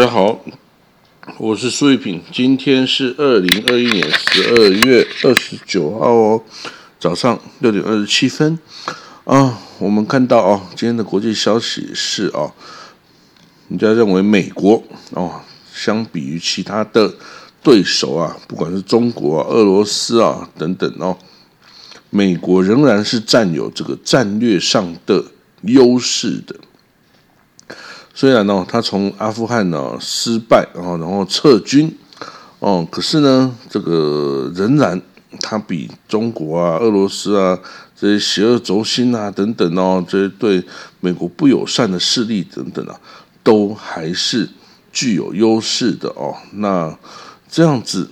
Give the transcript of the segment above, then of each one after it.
大家好，我是苏玉品，今天是二零二一年十二月二十九号哦，早上六点二十七分啊。我们看到哦，今天的国际消息是哦，人家认为美国哦，相比于其他的对手啊，不管是中国、啊、俄罗斯啊等等哦，美国仍然是占有这个战略上的优势的。虽然呢，他从阿富汗呢失败，然后然后撤军，哦，可是呢，这个仍然他比中国啊、俄罗斯啊这些邪恶轴心啊等等哦，这些对美国不友善的势力等等啊，都还是具有优势的哦。那这样子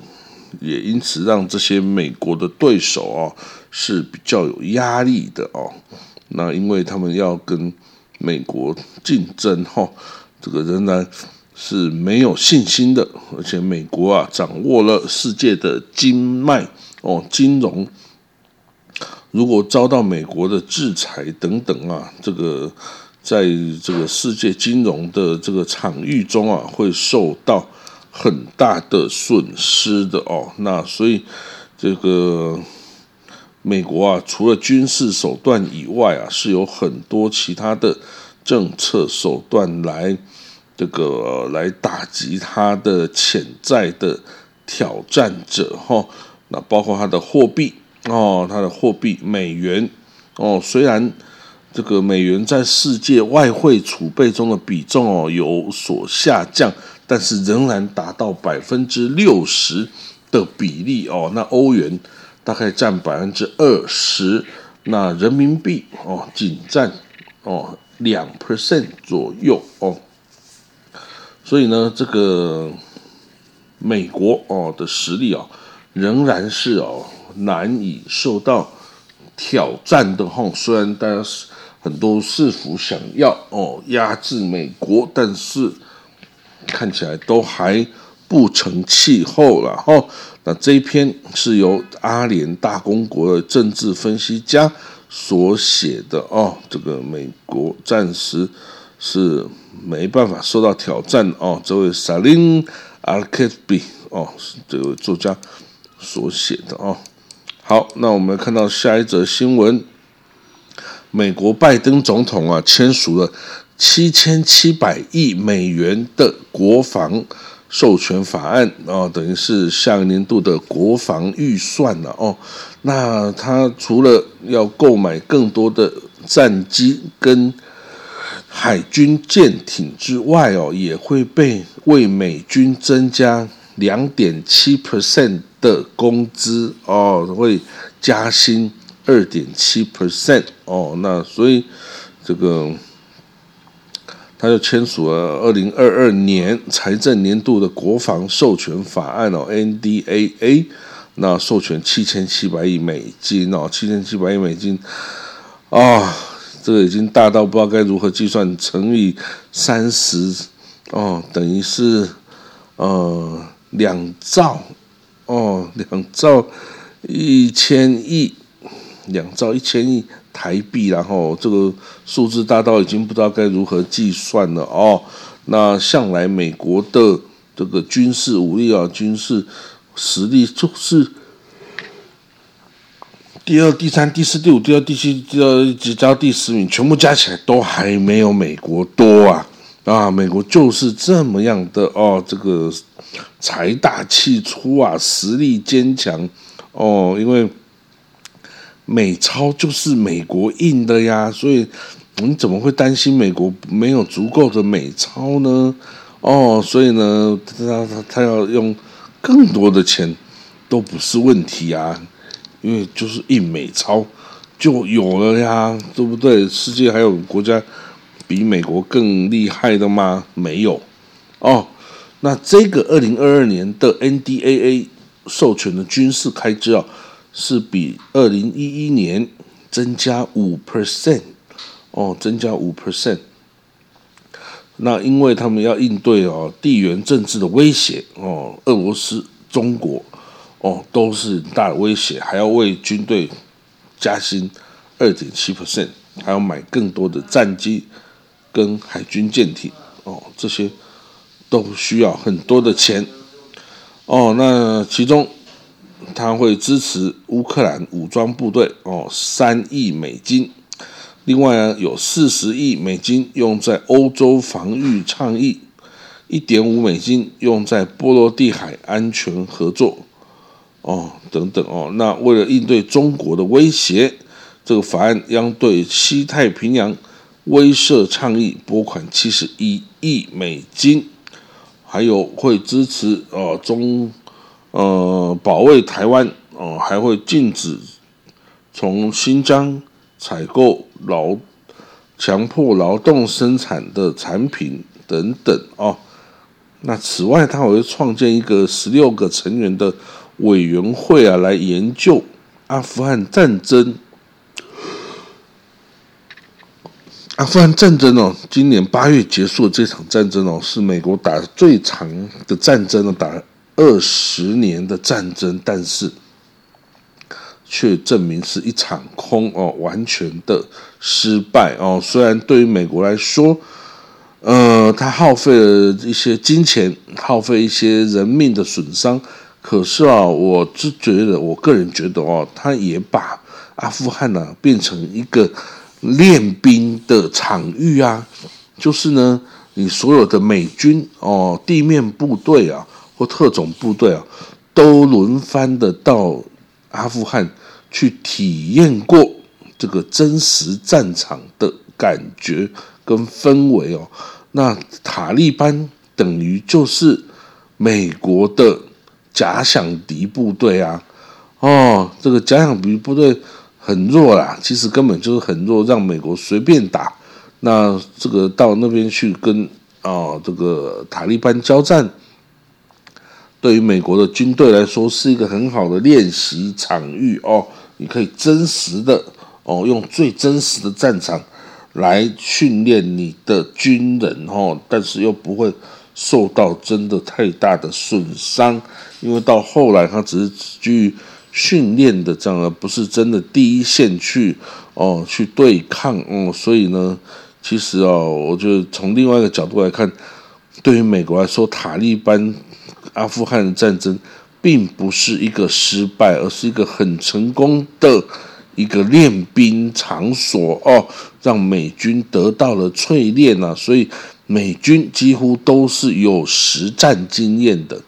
也因此让这些美国的对手哦是比较有压力的哦。那因为他们要跟美国竞争哈，这个仍然是没有信心的，而且美国啊掌握了世界的经脉哦，金融如果遭到美国的制裁等等啊，这个在这个世界金融的这个场域中啊，会受到很大的损失的哦。那所以这个。美国啊，除了军事手段以外啊，是有很多其他的政策手段来这个来打击它的潜在的挑战者哈。那包括它的货币哦，它的货币美元哦，虽然这个美元在世界外汇储备中的比重哦有所下降，但是仍然达到百分之六十的比例哦。那欧元。大概占百分之二十，那人民币哦，仅占哦两 percent 左右哦，所以呢，这个美国哦的实力哦，仍然是哦难以受到挑战的哈。虽然大家是很多是否想要哦压制美国，但是看起来都还不成气候了哈。那这一篇是由阿联大公国的政治分析家所写的哦，这个美国暂时是没办法受到挑战哦。这位 Salim Al-Khabi 哦，这位作家所写的哦。好，那我们看到下一则新闻，美国拜登总统啊签署了七千七百亿美元的国防。授权法案哦，等于是下个年度的国防预算了哦。那他除了要购买更多的战机跟海军舰艇之外哦，也会被为美军增加两点七 percent 的工资哦，会加薪二点七 percent 哦。那所以这个。他就签署了二零二二年财政年度的国防授权法案哦，NDAA，那授权七千七百亿美金哦，七千七百亿美金啊，这个已经大到不知道该如何计算，乘以三十哦，等于是呃两兆哦，两兆一千亿，两兆一千亿。台币，然后这个数字大到已经不知道该如何计算了哦。那向来美国的这个军事武力啊，军事实力就是第二、第三、第四、第五、第二、第七、第二直到第十名，全部加起来都还没有美国多啊！啊，美国就是这么样的哦，这个财大气粗啊，实力坚强哦，因为。美钞就是美国印的呀，所以你怎么会担心美国没有足够的美钞呢？哦，所以呢，他他他要用更多的钱都不是问题啊，因为就是印美钞就有了呀，对不对？世界还有国家比美国更厉害的吗？没有哦。那这个二零二二年的 NDAA 授权的军事开支啊。是比二零一一年增加五 percent 哦，增加五 percent。那因为他们要应对哦地缘政治的威胁哦，俄罗斯、中国哦都是大的威胁，还要为军队加薪二点七 percent，还要买更多的战机跟海军舰艇哦，这些都需要很多的钱。哦，那其中他会支持乌克兰武装部队哦，三亿美金。另外呢，有四十亿美金用在欧洲防御倡议，一点五美金用在波罗的海安全合作。哦，等等哦，那为了应对中国的威胁，这个法案将对西太平洋威慑倡议拨款七十一亿美金。还有会支持呃中呃保卫台湾哦，还会禁止从新疆采购劳强迫劳动生产的产品等等哦。那此外，他还会创建一个十六个成员的委员会啊，来研究阿富汗战争。阿富汗战争哦，今年八月结束的这场战争哦，是美国打最长的战争了，打二十年的战争，但是却证明是一场空哦，完全的失败哦。虽然对于美国来说，呃，它耗费了一些金钱，耗费一些人命的损伤，可是啊，我是觉得，我个人觉得哦，他也把阿富汗呢变成一个。练兵的场域啊，就是呢，你所有的美军哦，地面部队啊，或特种部队啊，都轮番的到阿富汗去体验过这个真实战场的感觉跟氛围哦。那塔利班等于就是美国的假想敌部队啊，哦，这个假想敌部队。很弱啦，其实根本就是很弱，让美国随便打。那这个到那边去跟啊这个塔利班交战，对于美国的军队来说是一个很好的练习场域哦。你可以真实的哦，用最真实的战场来训练你的军人哦，但是又不会受到真的太大的损伤，因为到后来他只是去。训练的这样，而不是真的第一线去哦去对抗哦，所以呢，其实哦，我觉得从另外一个角度来看，对于美国来说，塔利班阿富汗的战争并不是一个失败，而是一个很成功的一个练兵场所哦，让美军得到了淬炼啊，所以美军几乎都是有实战经验的，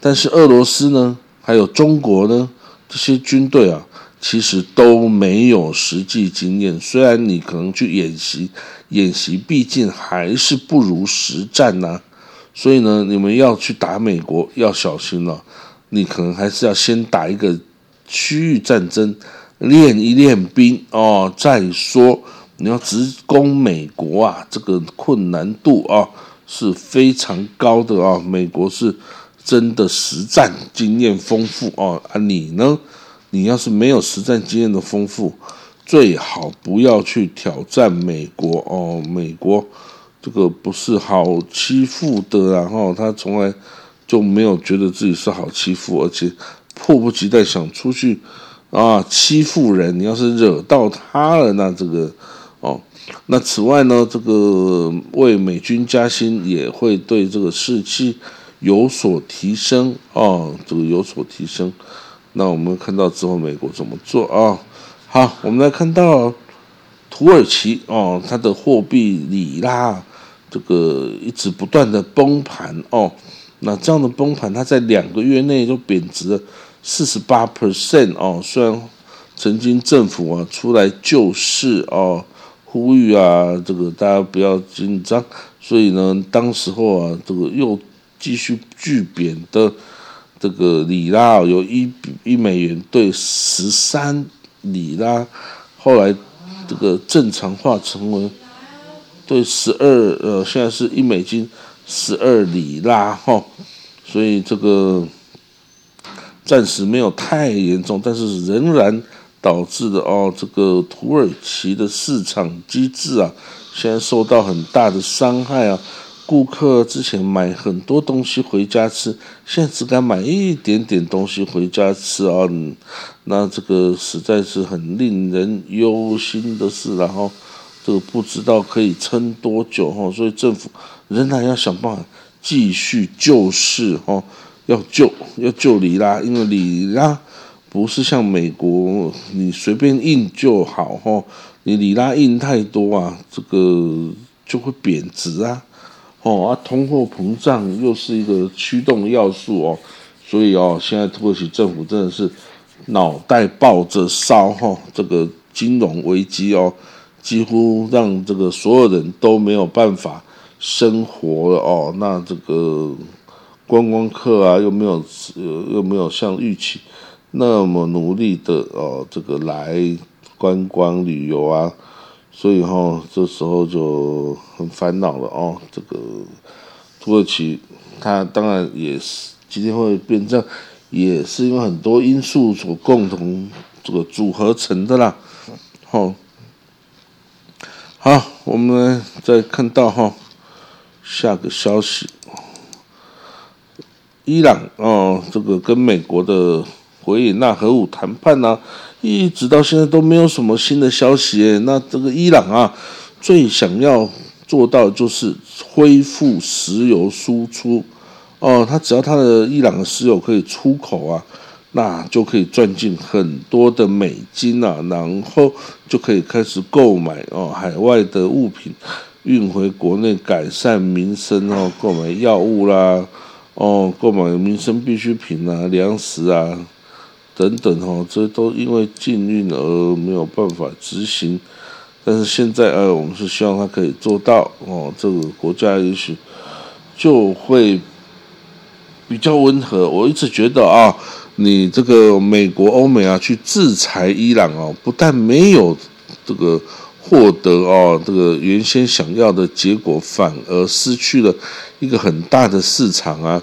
但是俄罗斯呢？还有中国呢，这些军队啊，其实都没有实际经验。虽然你可能去演习，演习毕竟还是不如实战呐。所以呢，你们要去打美国，要小心了。你可能还是要先打一个区域战争，练一练兵哦，再说你要直攻美国啊，这个困难度啊是非常高的啊。美国是。真的实战经验丰富哦啊，你呢？你要是没有实战经验的丰富，最好不要去挑战美国哦。美国这个不是好欺负的，然后他从来就没有觉得自己是好欺负，而且迫不及待想出去啊欺负人。你要是惹到他了，那这个哦，那此外呢，这个为美军加薪也会对这个士气。有所提升啊，这个有所提升。那我们看到之后，美国怎么做啊？好，我们来看到土耳其哦，它的货币里拉这个一直不断的崩盘哦。那这样的崩盘，它在两个月内就贬值了四十八 percent 哦。虽然曾经政府啊出来救市哦，呼吁啊，这个大家不要紧张。所以呢，当时候啊，这个又。继续巨贬的这个里拉，有一一美元兑十三里拉，后来这个正常化成为对十二呃，现在是一美金十二里拉哈，所以这个暂时没有太严重，但是仍然导致的哦，这个土耳其的市场机制啊，现在受到很大的伤害啊。顾客之前买很多东西回家吃，现在只敢买一点点东西回家吃啊！那这个实在是很令人忧心的事。然后这不知道可以撑多久哈，所以政府仍然要想办法继续救市哦，要救要救里拉，因为里拉不是像美国你随便印就好哦，你里拉印太多啊，这个就会贬值啊，哦啊，通货膨胀又是一个驱动要素哦，所以哦，现在土耳其政府真的是脑袋抱着烧哈，这个金融危机哦，几乎让这个所有人都没有办法生活了哦，那这个观光客啊又没有又没有像预期那么努力的哦，这个来观光旅游啊。所以哈，这时候就很烦恼了哦。这个土耳其，它当然也是今天会变这样，也是因为很多因素所共同这个组合成的啦。好，好，我们再看到哈下个消息，伊朗哦，这个跟美国的维也纳核武谈判呢。一直到现在都没有什么新的消息。那这个伊朗啊，最想要做到就是恢复石油输出哦。他只要他的伊朗的石油可以出口啊，那就可以赚进很多的美金啊，然后就可以开始购买哦海外的物品运回国内改善民生哦，购买药物啦，哦购买民生必需品啊，粮食啊。等等哈，这都因为禁运而没有办法执行，但是现在呃，我们是希望它可以做到哦，这个国家也许就会比较温和。我一直觉得啊，你这个美国、欧美啊去制裁伊朗哦，不但没有这个获得哦这个原先想要的结果，反而失去了一个很大的市场啊。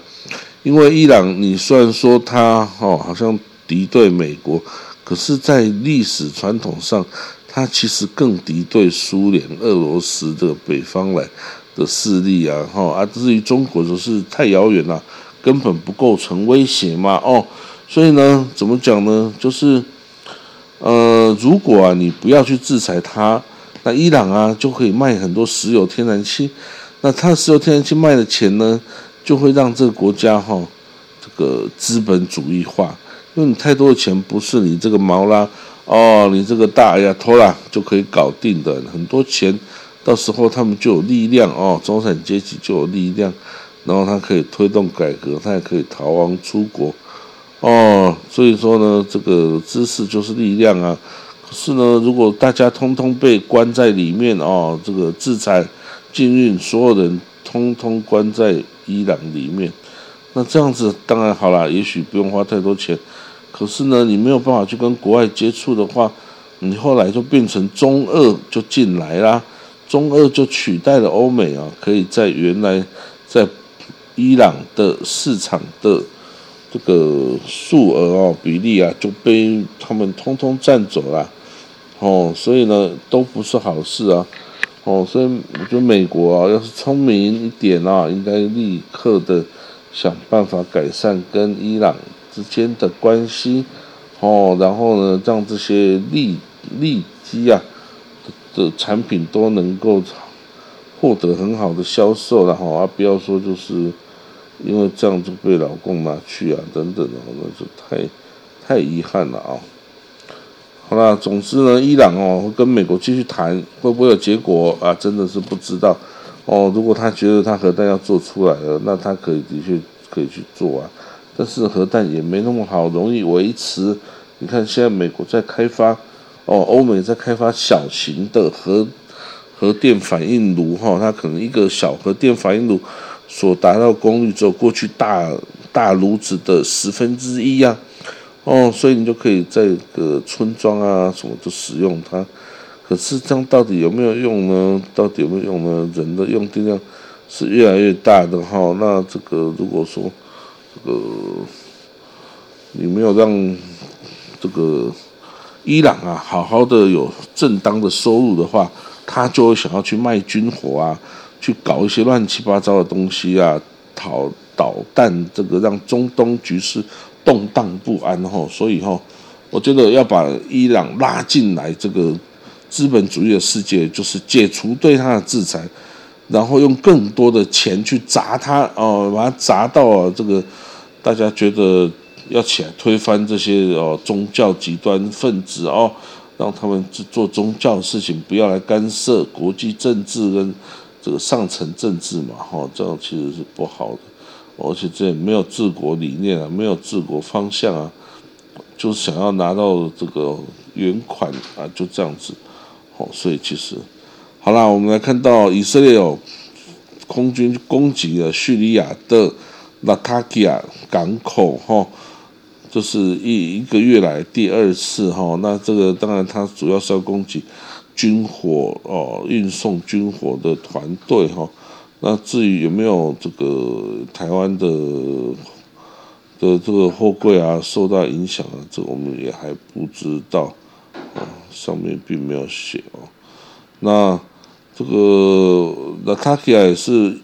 因为伊朗，你虽然说它哦好像。敌对美国，可是，在历史传统上，它其实更敌对苏联、俄罗斯这个北方来的势力啊，哈啊，至于中国就是太遥远了，根本不构成威胁嘛，哦，所以呢，怎么讲呢？就是，呃，如果啊，你不要去制裁他，那伊朗啊就可以卖很多石油、天然气，那他石油、天然气卖的钱呢，就会让这个国家哈，这个资本主义化。因为你太多的钱不是你这个毛啦哦，你这个大呀偷啦就可以搞定的，很多钱到时候他们就有力量哦，中产阶级就有力量，然后他可以推动改革，他也可以逃亡出国哦，所以说呢，这个知识就是力量啊。可是呢，如果大家通通被关在里面哦，这个制裁禁运，所有人通通关在伊朗里面，那这样子当然好啦，也许不用花太多钱。可是呢，你没有办法去跟国外接触的话，你后来就变成中二就进来啦，中二就取代了欧美啊，可以在原来在伊朗的市场的这个数额哦比例啊就被他们通通占走了，哦，所以呢都不是好事啊，哦，所以我觉得美国啊要是聪明一点啊，应该立刻的想办法改善跟伊朗。之间的关系，哦，然后呢，让这些利利基啊的产品都能够获得很好的销售，然后啊，不要说就是因为这样就被老公拿去啊，等等的，那就太太遗憾了啊。好了，总之呢，伊朗哦跟美国继续谈，会不会有结果啊？真的是不知道哦。如果他觉得他核弹要做出来了，那他可以的确可以去做啊。但是核弹也没那么好容易维持。你看现在美国在开发，哦，欧美在开发小型的核核电反应炉，哈，它可能一个小核电反应炉所达到功率只有过去大大炉子的十分之一呀，哦，所以你就可以在个村庄啊什么都使用它。可是这样到底有没有用呢？到底有没有用呢？人的用电量是越来越大的哈。那这个如果说，这个你没有让这个伊朗啊好好的有正当的收入的话，他就会想要去卖军火啊，去搞一些乱七八糟的东西啊，讨导弹，这个让中东局势动荡不安哈。所以哈，我觉得要把伊朗拉进来这个资本主义的世界，就是解除对他的制裁，然后用更多的钱去砸他哦，把他砸到啊这个大家觉得要起来推翻这些哦宗教极端分子哦，让他们做宗教的事情，不要来干涉国际政治跟这个上层政治嘛，哈，这样其实是不好的，而且这也没有治国理念啊，没有治国方向啊，就想要拿到这个原款啊，就这样子，好，所以其实。好啦，我们来看到以色列哦，空军攻击了叙利亚的拉卡基亚港口哈，这是一一个月来第二次哈。那这个当然，它主要是要攻击军火哦，运送军火的团队哈。那至于有没有这个台湾的的这个货柜啊受到影响啊，这我们也还不知道啊，上面并没有写哦。那这个那卡基亚也是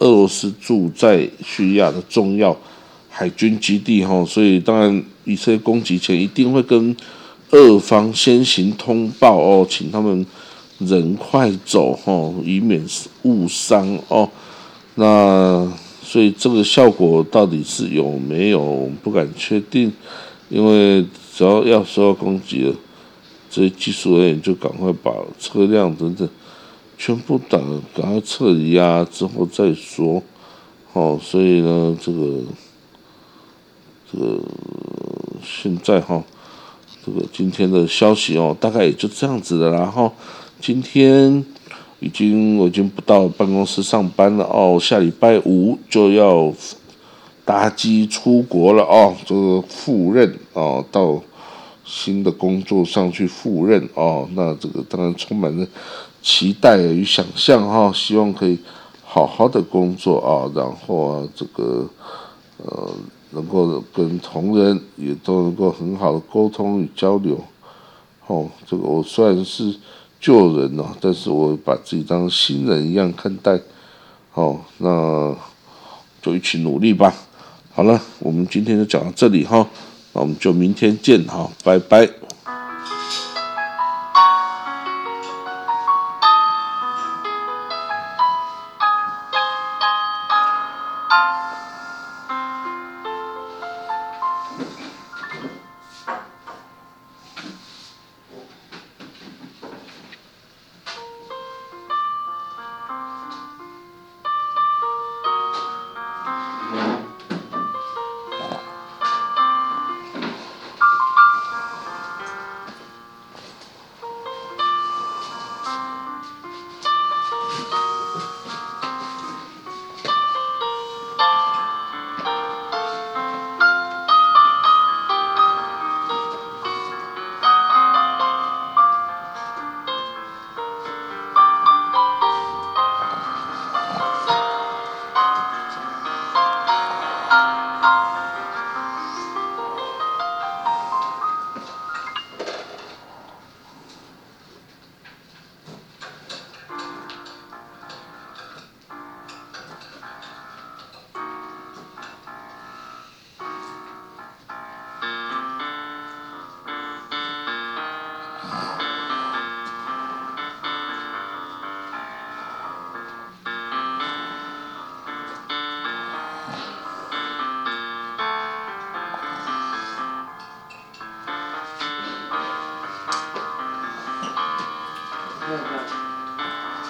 俄罗斯驻在叙利亚的重要海军基地哈，所以当然以色列攻击前一定会跟二方先行通报哦，请他们人快走哈，以免误伤哦。那所以这个效果到底是有没有，我们不敢确定，因为只要要受到攻击了，这些技术人员就赶快把车辆等等。全部打，赶快撤离啊！之后再说。好，所以呢，这个这个现在哈，这个今天的消息哦，大概也就这样子的。然后今天已经我已经不到办公室上班了哦，下礼拜五就要搭机出国了哦，这个赴任哦，到新的工作上去赴任哦。那这个当然充满了。期待与想象哈，希望可以好好的工作啊，然后啊，这个呃，能够跟同仁也都能够很好的沟通与交流。哦，这个我虽然是旧人哦，但是我把自己当新人一样看待。哦，那就一起努力吧。好了，我们今天就讲到这里哈，那我们就明天见哈，拜拜。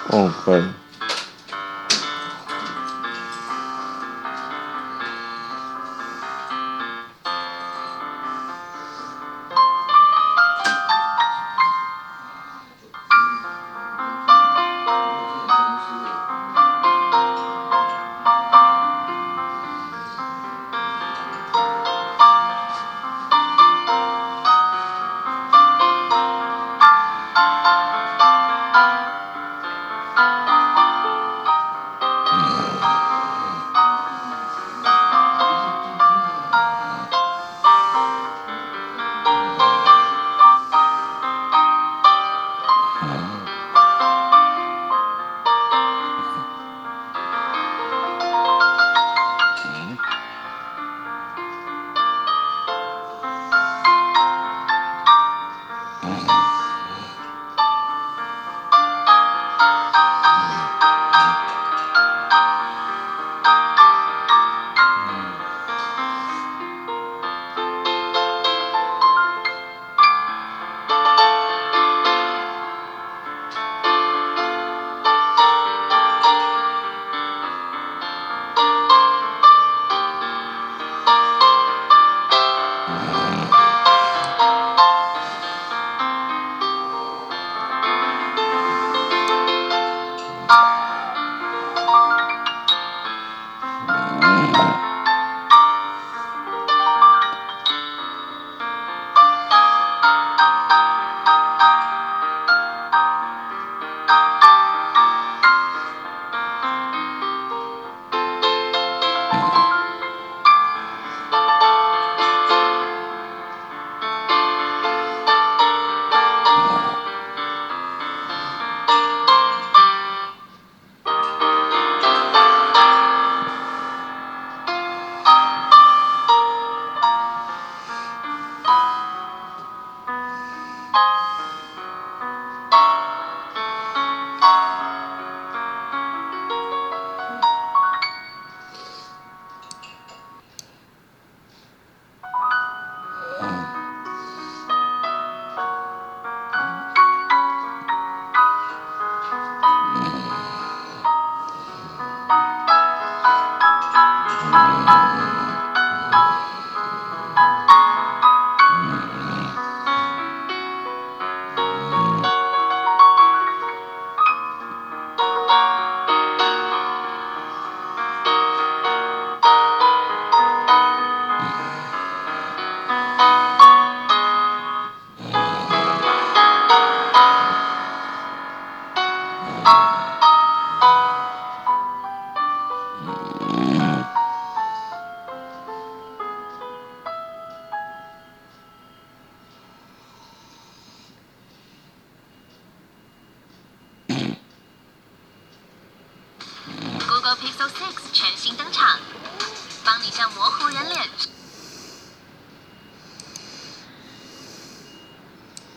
哦，对。